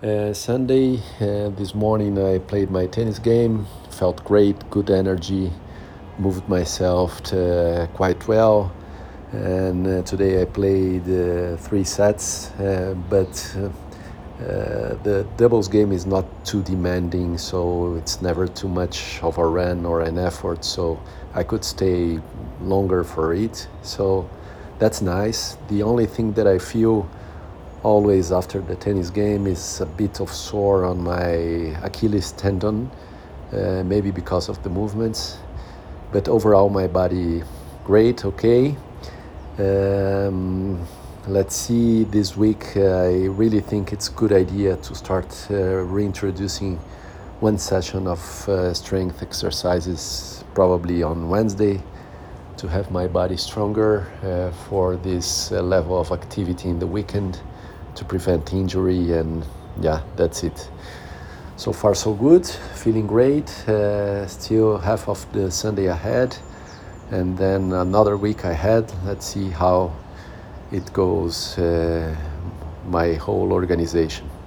Uh, Sunday, uh, this morning I played my tennis game, felt great, good energy, moved myself to, quite well. And uh, today I played uh, three sets, uh, but uh, uh, the doubles game is not too demanding, so it's never too much of a run or an effort, so I could stay longer for it. So that's nice. The only thing that I feel always after the tennis game is a bit of sore on my Achilles tendon, uh, maybe because of the movements. But overall, my body great, okay. Um, let's see this week. I really think it's a good idea to start uh, reintroducing one session of uh, strength exercises, probably on Wednesday, to have my body stronger uh, for this uh, level of activity in the weekend to prevent injury. And yeah, that's it. So far, so good. Feeling great. Uh, still half of the Sunday ahead, and then another week ahead. Let's see how it goes. Uh, my whole organization.